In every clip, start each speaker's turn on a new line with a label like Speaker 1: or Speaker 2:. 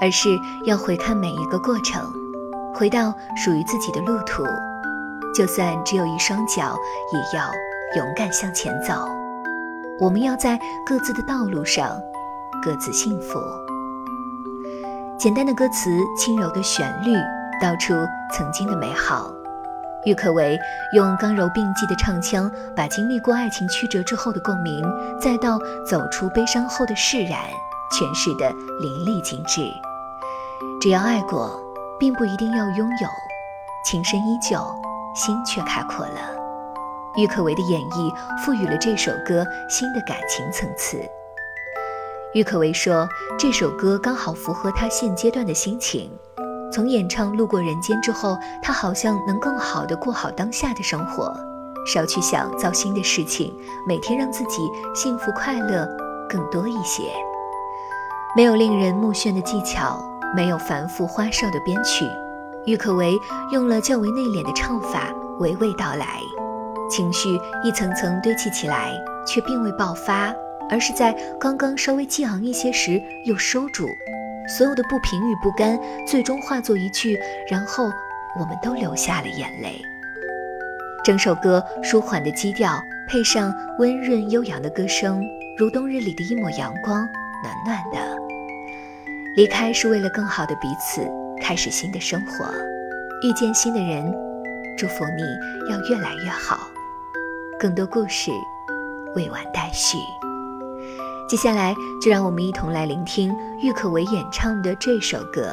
Speaker 1: 而是要回看每一个过程，回到属于自己的路途，就算只有一双脚，也要勇敢向前走。我们要在各自的道路上，各自幸福。简单的歌词，轻柔的旋律，道出曾经的美好。郁可唯用刚柔并济的唱腔，把经历过爱情曲折之后的共鸣，再到走出悲伤后的释然。诠释的淋漓尽致。只要爱过，并不一定要拥有。情深依旧，心却开阔了。郁可唯的演绎赋予了这首歌新的感情层次。郁可唯说，这首歌刚好符合她现阶段的心情。从演唱《路过人间》之后，她好像能更好的过好当下的生活，少去想糟心的事情，每天让自己幸福快乐更多一些。没有令人目眩的技巧，没有繁复花哨的编曲，郁可唯用了较为内敛的唱法，娓娓道来，情绪一层层堆砌起来，却并未爆发，而是在刚刚稍微激昂一些时又收住，所有的不平与不甘，最终化作一句，然后我们都流下了眼泪。整首歌舒缓的基调，配上温润悠扬的歌声，如冬日里的一抹阳光，暖暖的。离开是为了更好的彼此，开始新的生活，遇见新的人，祝福你要越来越好。更多故事未完待续，接下来就让我们一同来聆听郁可唯演唱的这首歌，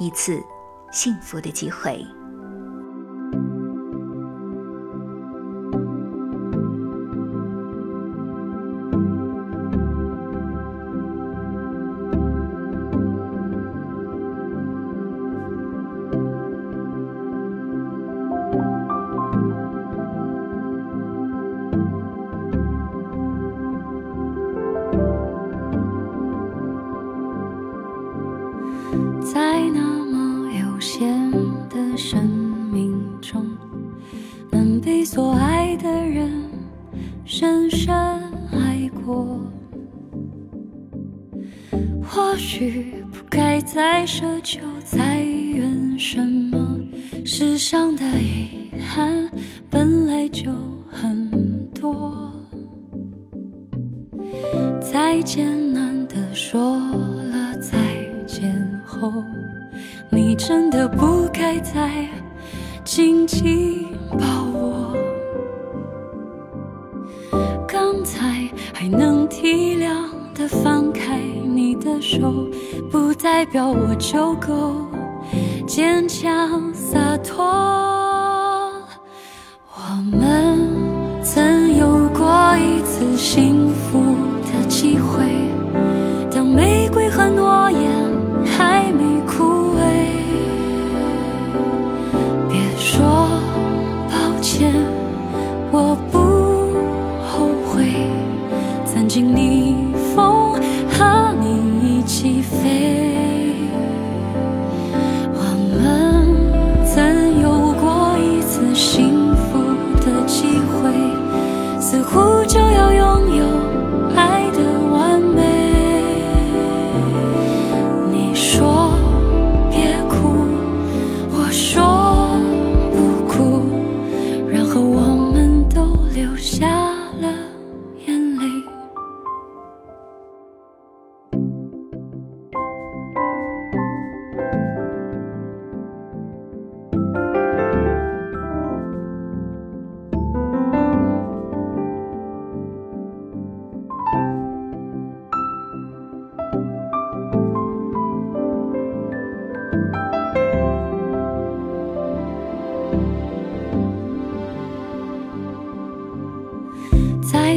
Speaker 1: 《一次幸福的机会》。
Speaker 2: 的人深深爱过，或许不该再奢求，再怨什么。世上的遗憾本来就很多，再艰难的说了再见后，你真的不该再紧紧抱手，不代表我就够坚强洒脱。我们曾有过一次幸福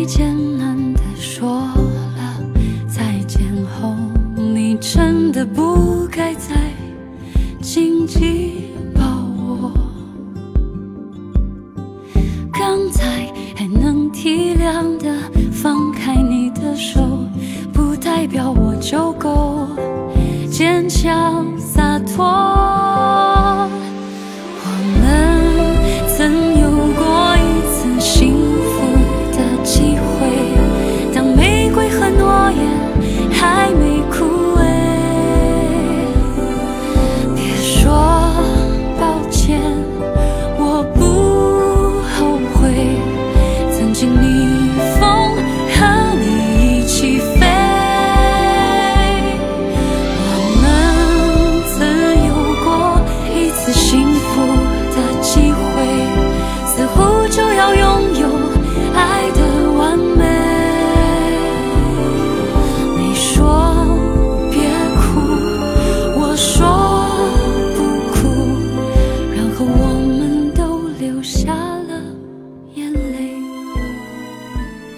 Speaker 2: 艰难的说了再见后你真的不该再紧紧抱我。刚才还能体谅的放开你的手不代表我就够。坚强洒脱。